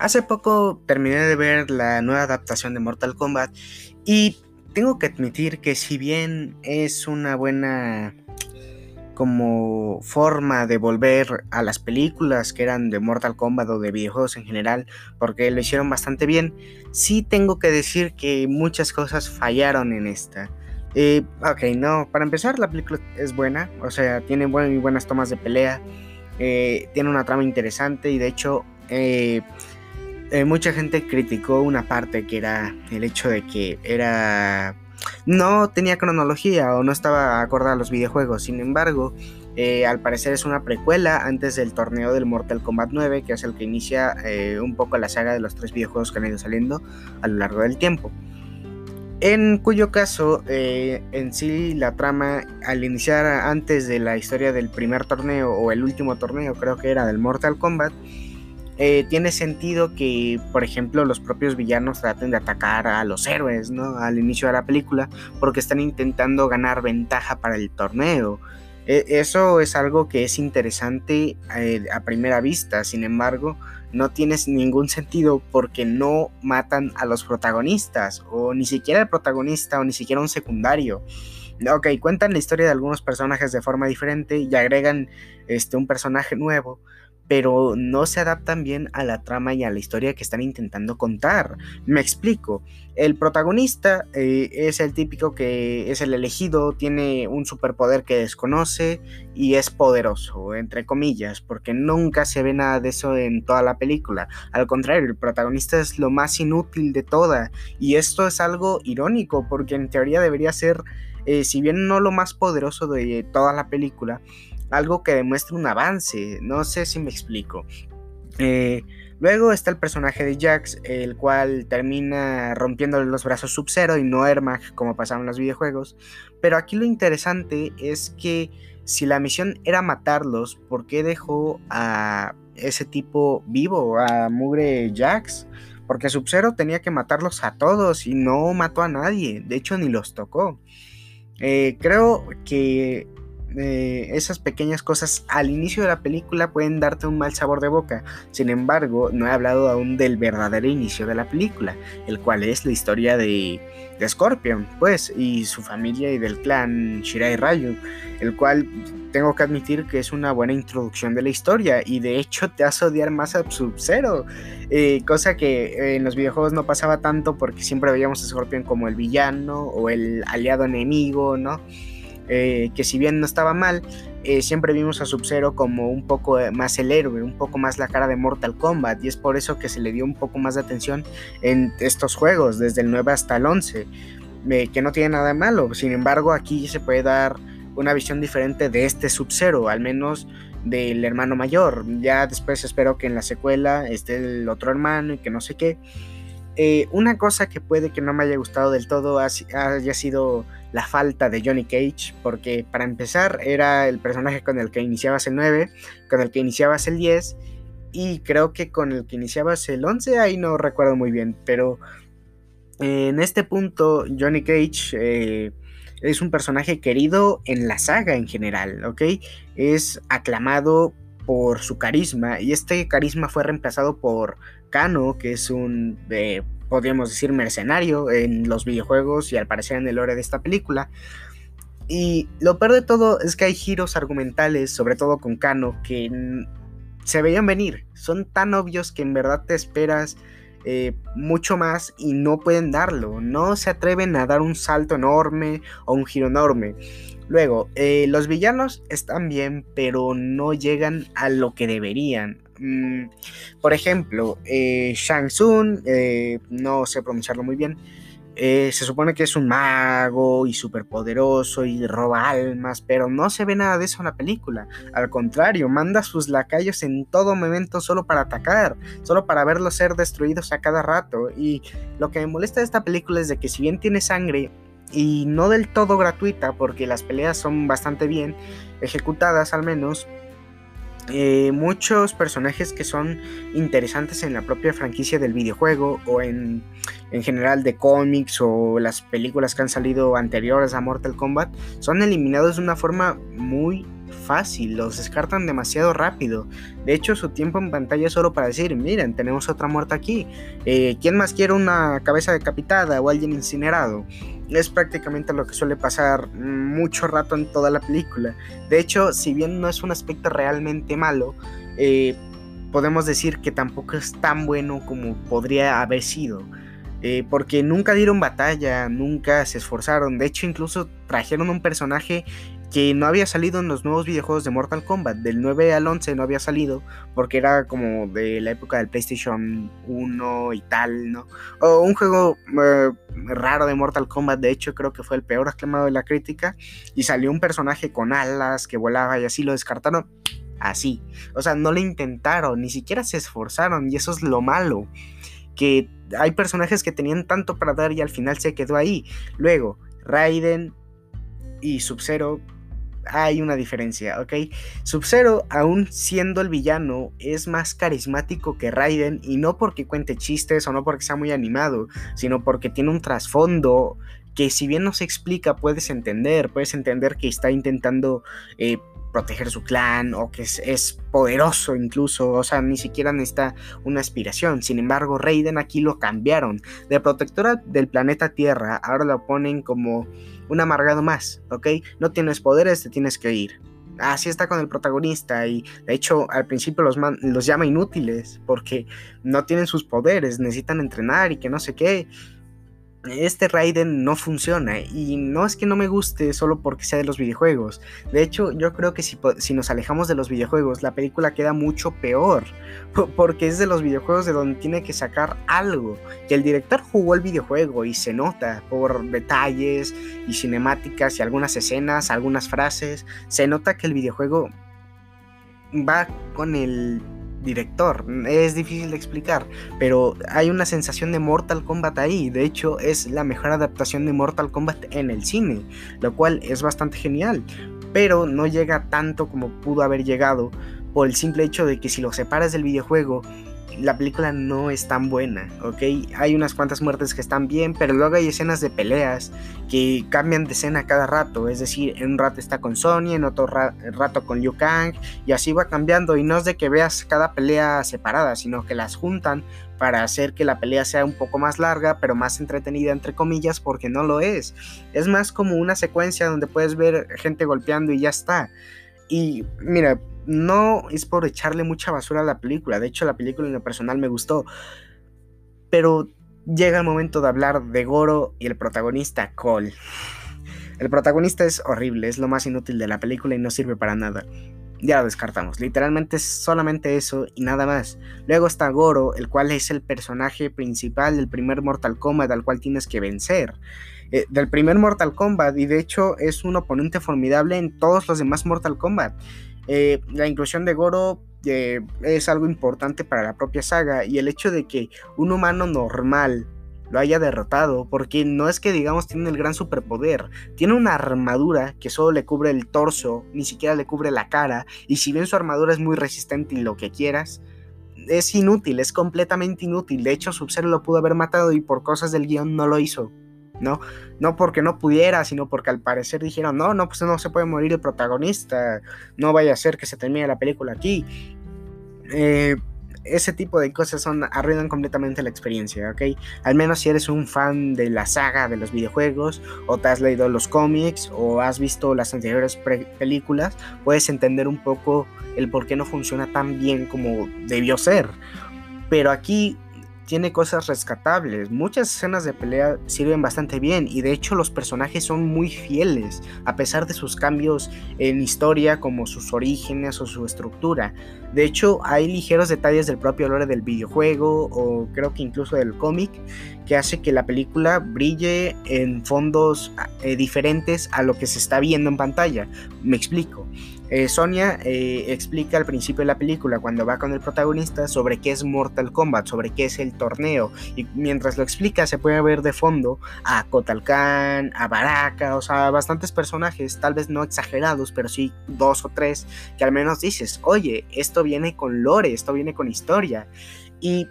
Hace poco terminé de ver la nueva adaptación de Mortal Kombat y tengo que admitir que si bien es una buena como forma de volver a las películas que eran de Mortal Kombat o de videojuegos en general, porque lo hicieron bastante bien, sí tengo que decir que muchas cosas fallaron en esta. Eh, ok, no, para empezar la película es buena, o sea, tiene muy buenas tomas de pelea, eh, tiene una trama interesante y de hecho eh, eh, mucha gente criticó una parte que era el hecho de que era no tenía cronología o no estaba acorde a los videojuegos. Sin embargo, eh, al parecer es una precuela antes del torneo del Mortal Kombat 9, que es el que inicia eh, un poco la saga de los tres videojuegos que han ido saliendo a lo largo del tiempo. En cuyo caso, en sí la trama, al iniciar antes de la historia del primer torneo o el último torneo, creo que era del Mortal Kombat, eh, tiene sentido que, por ejemplo, los propios villanos traten de atacar a los héroes, ¿no? Al inicio de la película, porque están intentando ganar ventaja para el torneo. E, eso es algo que es interesante eh, a primera vista, sin embargo, no tiene ningún sentido porque no matan a los protagonistas, o ni siquiera el protagonista, o ni siquiera un secundario. Ok, cuentan la historia de algunos personajes de forma diferente y agregan este, un personaje nuevo, pero no se adaptan bien a la trama y a la historia que están intentando contar. Me explico. El protagonista eh, es el típico que es el elegido, tiene un superpoder que desconoce y es poderoso, entre comillas, porque nunca se ve nada de eso en toda la película. Al contrario, el protagonista es lo más inútil de toda y esto es algo irónico porque en teoría debería ser, eh, si bien no lo más poderoso de toda la película, algo que demuestre un avance, no sé si me explico. Eh, luego está el personaje de Jax, el cual termina rompiéndole los brazos Sub-Zero y no Ermac como pasaban en los videojuegos. Pero aquí lo interesante es que si la misión era matarlos, ¿por qué dejó a ese tipo vivo, a Mugre Jax? Porque Sub-Zero tenía que matarlos a todos y no mató a nadie, de hecho ni los tocó. Eh, creo que esas pequeñas cosas al inicio de la película pueden darte un mal sabor de boca. Sin embargo, no he hablado aún del verdadero inicio de la película, el cual es la historia de, Scorpion, pues, y su familia y del clan Shirai Ryu, el cual tengo que admitir que es una buena introducción de la historia y de hecho te hace odiar más a Sub-Zero, eh, cosa que en los videojuegos no pasaba tanto porque siempre veíamos a Scorpion como el villano o el aliado enemigo, ¿no? Eh, que si bien no estaba mal, eh, siempre vimos a Sub-Zero como un poco eh, más el héroe, un poco más la cara de Mortal Kombat, y es por eso que se le dio un poco más de atención en estos juegos, desde el 9 hasta el 11, que no tiene nada de malo, sin embargo aquí se puede dar una visión diferente de este Sub-Zero, al menos del hermano mayor, ya después espero que en la secuela esté el otro hermano y que no sé qué. Una cosa que puede que no me haya gustado del todo haya sido la falta de Johnny Cage, porque para empezar era el personaje con el que iniciabas el 9, con el que iniciabas el 10 y creo que con el que iniciabas el 11, ahí no recuerdo muy bien, pero en este punto Johnny Cage eh, es un personaje querido en la saga en general, ¿ok? Es aclamado por su carisma y este carisma fue reemplazado por Kano, que es un... Eh, podríamos decir, mercenario en los videojuegos y al parecer en el lore de esta película. Y lo peor de todo es que hay giros argumentales, sobre todo con Kano, que se veían venir. Son tan obvios que en verdad te esperas eh, mucho más y no pueden darlo. No se atreven a dar un salto enorme o un giro enorme. Luego, eh, los villanos están bien, pero no llegan a lo que deberían. Mm, por ejemplo, eh, Shang Tsung, eh, no sé pronunciarlo muy bien, eh, se supone que es un mago y superpoderoso y roba almas, pero no se ve nada de eso en la película. Al contrario, manda a sus lacayos en todo momento solo para atacar, solo para verlos ser destruidos a cada rato. Y lo que me molesta de esta película es de que si bien tiene sangre y no del todo gratuita, porque las peleas son bastante bien ejecutadas al menos, eh, muchos personajes que son interesantes en la propia franquicia del videojuego o en, en, general de cómics o las películas que han salido anteriores a Mortal Kombat son eliminados de una forma muy fácil, los descartan demasiado rápido. De hecho, su tiempo en pantalla es solo para decir, miren, tenemos otra muerta aquí. Eh, ¿Quién más quiere una cabeza decapitada o alguien incinerado? Es prácticamente lo que suele pasar mucho rato en toda la película. De hecho, si bien no es un aspecto realmente malo, eh, podemos decir que tampoco es tan bueno como podría haber sido. Eh, porque nunca dieron batalla, nunca se esforzaron. De hecho, incluso trajeron un personaje que no había salido en los nuevos videojuegos de Mortal Kombat. Del 9 al 11 no había salido porque era como de la época del PlayStation 1 y tal, ¿no? O un juego eh, raro de Mortal Kombat, de hecho creo que fue el peor aclamado de la crítica. Y salió un personaje con alas que volaba y así lo descartaron. Así. O sea, no le intentaron, ni siquiera se esforzaron y eso es lo malo. Que hay personajes que tenían tanto para dar y al final se quedó ahí. Luego, Raiden y Sub-Zero hay una diferencia, ¿ok? Sub-Zero, aún siendo el villano, es más carismático que Raiden y no porque cuente chistes o no porque sea muy animado, sino porque tiene un trasfondo que si bien no se explica puedes entender, puedes entender que está intentando eh, proteger su clan o que es, poderoso incluso, o sea, ni siquiera necesita una aspiración. Sin embargo, Raiden aquí lo cambiaron. De protectora del planeta Tierra, ahora lo ponen como un amargado más, ¿ok? No tienes poderes, te tienes que ir. Así está con el protagonista y de hecho al principio los, los llama inútiles porque no tienen sus poderes, necesitan entrenar y que no sé qué este Raiden no funciona y no es que no me guste solo porque sea de los videojuegos. De hecho, yo creo que si, si, nos alejamos de los videojuegos, la película queda mucho peor porque es de los videojuegos de donde tiene que sacar algo. Que el director jugó el videojuego y se nota por detalles y cinemáticas y algunas escenas, algunas frases. Se nota que el videojuego va con el director. Es difícil de explicar, pero hay una sensación de Mortal Kombat ahí. De hecho, es la mejor adaptación de Mortal Kombat en el cine, lo cual es bastante genial. Pero no llega tanto como pudo haber llegado por el simple hecho de que si lo separas del videojuego, la película no es tan buena, ¿ok? Hay unas cuantas muertes que están bien, pero luego hay escenas de peleas que cambian de escena cada rato, es decir, en un rato está con Sony, en otro rato con Liu Kang, y así va cambiando, y no es de que veas cada pelea separada, sino que las juntan para hacer que la pelea sea un poco más larga, pero más entretenida entre comillas, porque no lo es. Es más como una secuencia donde puedes ver gente golpeando y ya está. Y mira, no es por echarle mucha basura a la película, de hecho la película en lo personal me gustó, pero llega el momento de hablar de Goro y el protagonista Cole. El protagonista es horrible, es lo más inútil de la película y no sirve para nada. Ya lo descartamos, literalmente es solamente eso y nada más. Luego está Goro, el cual es el personaje principal del primer Mortal Kombat al cual tienes que vencer. Eh, del primer Mortal Kombat y de hecho es un oponente formidable en todos los demás Mortal Kombat. Eh, la inclusión de Goro eh, es algo importante para la propia saga y el hecho de que un humano normal lo haya derrotado, porque no es que digamos tiene el gran superpoder, tiene una armadura que solo le cubre el torso, ni siquiera le cubre la cara, y si bien su armadura es muy resistente y lo que quieras, es inútil, es completamente inútil, de hecho Sub-Zero lo pudo haber matado y por cosas del guion no lo hizo. ¿No? No porque no pudiera, sino porque al parecer dijeron, no, no, pues no se puede morir el protagonista, no vaya a ser que se termine la película aquí. Eh, ese tipo de cosas son, arruinan completamente la experiencia, ¿ok? Al menos si eres un fan de la saga de los videojuegos, o te has leído los cómics, o has visto las anteriores películas, puedes entender un poco el por qué no funciona tan bien como debió ser. Pero aquí tiene cosas rescatables. Muchas escenas de pelea sirven bastante bien y de hecho los personajes son muy fieles a pesar de sus cambios en historia como sus orígenes o su estructura. De hecho hay ligeros detalles del propio lore del videojuego o creo que incluso del cómic que hace que la película brille en fondos eh, diferentes a lo que se está viendo en pantalla. Me explico. Eh, Sonia eh, explica al principio de la película, cuando va con el protagonista, sobre qué es Mortal Kombat, sobre qué es el torneo. Y mientras lo explica, se puede ver de fondo a Kotal a Baraka, o sea, bastantes personajes, tal vez no exagerados, pero sí dos o tres, que al menos dices, oye, esto viene con lore, esto viene con historia. Y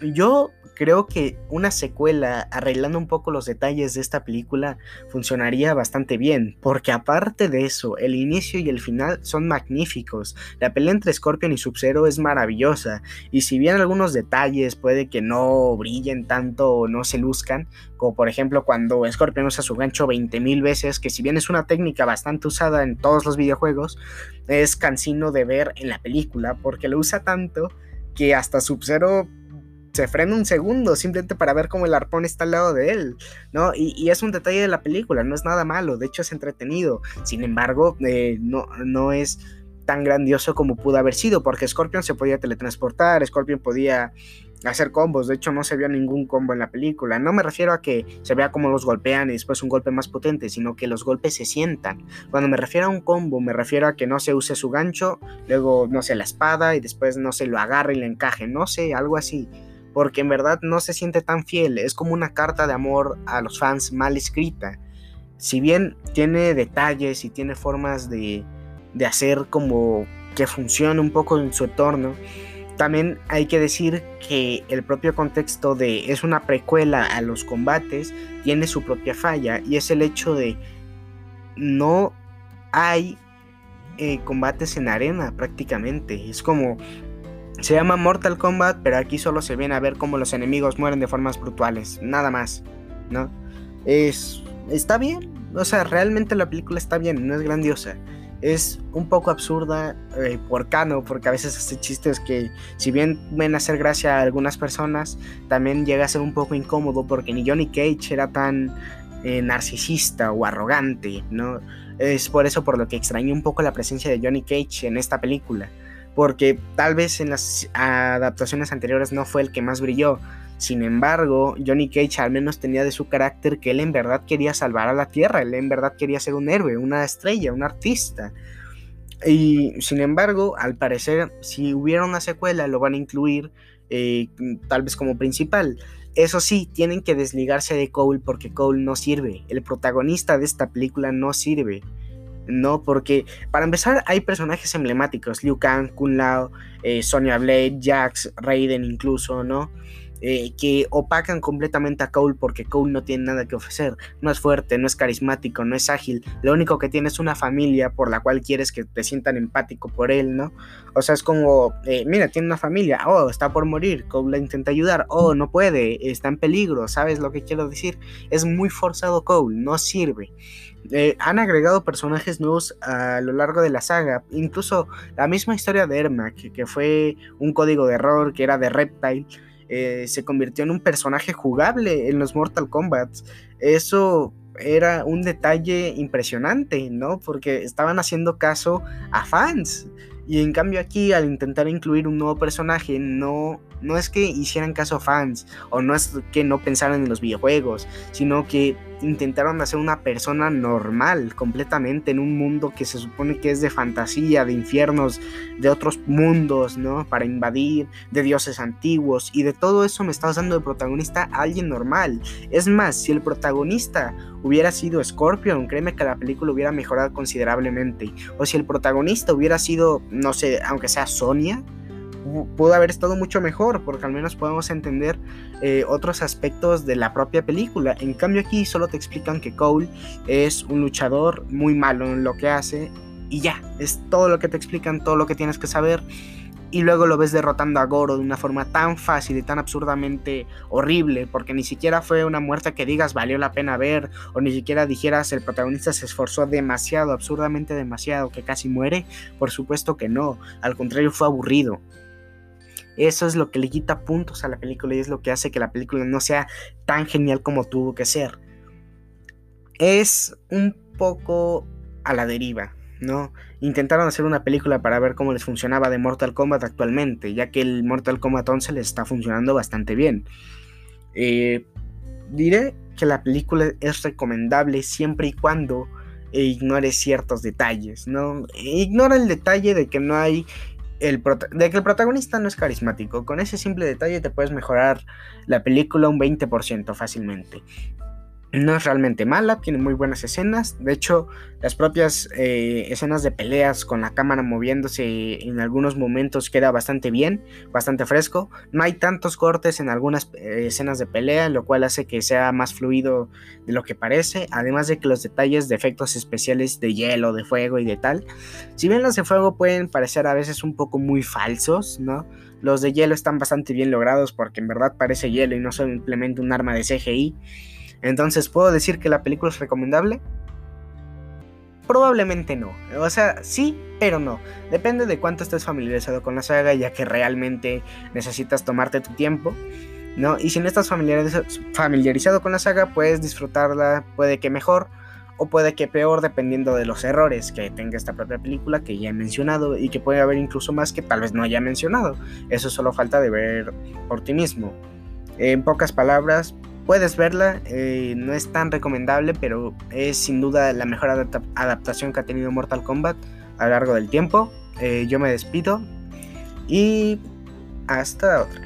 yo creo que una secuela arreglando un poco los detalles de esta película funcionaría bastante bien, porque aparte de eso, el inicio y el final son magníficos. La pelea entre Scorpion y Sub-Zero es maravillosa, y si bien algunos detalles puede que no brillen tanto o no se luzcan, como por ejemplo cuando Scorpion usa su gancho 20.000 veces, que si bien es una técnica bastante usada en todos los videojuegos, es cansino de ver en la película, porque lo usa tanto que hasta Sub-Zero se frena un segundo simplemente para ver cómo el arpón está al lado de él, ¿no? Y, es un detalle de la película, no es nada malo, de hecho es entretenido. Sin embargo, eh, no, no es tan grandioso como pudo haber sido, porque Scorpion se podía teletransportar, Scorpion podía hacer combos, de hecho no se vio ningún combo en la película, no me refiero a que se vea como los golpean y después un golpe más potente, sino que los golpes se sientan. Cuando me refiero a un combo, me refiero a que no se use su gancho, luego no sé la espada y después no se lo agarre y le encaje, no sé, algo así porque en verdad no se siente tan fiel, es como una carta de amor a los fans mal escrita. Si bien tiene detalles y tiene formas de, de hacer como que funcione un poco en su entorno, también hay que decir que el propio contexto de es una precuela a los combates tiene su propia falla y es el hecho de no hay eh, combates en arena prácticamente. Es como se llama Mortal Kombat, pero aquí solo se viene a ver cómo los enemigos mueren de formas brutales, nada más, ¿no? Es está bien, o sea, realmente la película está bien, no es grandiosa. Es un poco absurda eh, por Cano, porque a veces hace chistes que, si bien ven a hacer gracia a algunas personas, también llega a ser un poco incómodo, porque ni Johnny Cage era tan eh, narcisista o arrogante, ¿no? Es por eso por lo que extrañé un poco la presencia de Johnny Cage en esta película porque tal vez en las adaptaciones anteriores no fue el que más brilló. Sin embargo, Johnny Cage al menos tenía de su carácter que él en verdad quería salvar a la Tierra, él en verdad quería ser un héroe, una estrella, un artista. Y sin embargo, al parecer, si hubiera una secuela, lo van a incluir eh, tal vez como principal. Eso sí, tienen que desligarse de Cole porque Cole no sirve. El protagonista de esta película no sirve. ¿No? Porque para empezar hay personajes emblemáticos, Liu Kang, Kun Lao, eh, Sonya Blade, Jax, Raiden incluso, ¿no? Eh, que opacan completamente a Cole porque Cole no tiene nada que ofrecer. No es fuerte, no es carismático, no es ágil. Lo único que tiene es una familia por la cual quieres que te sientan empático por él, ¿no? O sea, es como, eh, mira, tiene una familia, oh, está por morir, Cole le intenta ayudar, oh, no puede, está en peligro, ¿sabes lo que quiero decir? Es muy forzado Cole, no sirve. Eh, han agregado personajes nuevos a lo largo de la saga. Incluso la misma historia de Ermac, que fue un código de error, que era de Reptile, eh, se convirtió en un personaje jugable en los Mortal Kombat. Eso era un detalle impresionante, ¿no? Porque estaban haciendo caso a fans. Y en cambio aquí, al intentar incluir un nuevo personaje, no, no es que hicieran caso a fans, o no es que no pensaran en los videojuegos, sino que intentaron hacer una persona normal completamente en un mundo que se supone que es de fantasía, de infiernos, de otros mundos, ¿no? Para invadir, de dioses antiguos y de todo eso me estás dando de protagonista a alguien normal. Es más, si el protagonista hubiera sido Scorpion, créeme que la película hubiera mejorado considerablemente. O si el protagonista hubiera sido, no sé, aunque sea Sonia, pudo haber estado mucho mejor, porque al menos podemos entender eh, otros aspectos de la propia película. En cambio aquí solo te explican que Cole es un luchador muy malo en lo que hace y ya, es todo lo que te explican, todo lo que tienes que saber. Y luego lo ves derrotando a Goro de una forma tan fácil y tan absurdamente horrible, porque ni siquiera fue una muerte que digas valió la pena ver, o ni siquiera dijeras el protagonista se esforzó demasiado, absurdamente demasiado, que casi muere. Por supuesto que no, al contrario fue aburrido. Eso es lo que le quita puntos a la película y es lo que hace que la película no sea tan genial como tuvo que ser. Es un poco a la deriva, ¿no? Intentaron hacer una película para ver cómo les funcionaba de Mortal Kombat actualmente, ya que el Mortal Kombat 11 les está funcionando bastante bien. Eh, diré que la película es recomendable siempre y cuando ignore ciertos detalles, ¿no? Ignora el detalle de que no hay de que el protagonista no es carismático. Con ese simple detalle te puedes mejorar la película un 20% fácilmente. No es realmente mala, tiene muy buenas escenas. De hecho, las propias eh, escenas de peleas con la cámara moviéndose en algunos momentos queda bastante bien, bastante fresco. No hay tantos cortes en algunas eh, escenas de pelea, lo cual hace que sea más fluido de lo que parece. Además de que los detalles de efectos especiales de hielo, de fuego y de tal, si bien los de fuego pueden parecer a veces un poco muy falsos, ¿no? Los de hielo están bastante bien logrados porque en verdad parece hielo y no simplemente un arma de CGI. Entonces, ¿puedo decir que la película es recomendable? Probablemente no. O sea, sí, pero no. Depende de cuánto estés familiarizado con la saga, ya que realmente necesitas tomarte tu tiempo. ¿no? Y si no estás familiarizado con la saga, puedes disfrutarla, puede que mejor o puede que peor, dependiendo de los errores que tenga esta propia película que ya he mencionado y que puede haber incluso más que tal vez no haya mencionado. Eso solo falta de ver por ti mismo. En pocas palabras, Puedes verla, eh, no es tan recomendable, pero es sin duda la mejor adaptación que ha tenido Mortal Kombat a lo largo del tiempo. Eh, yo me despido y hasta otra.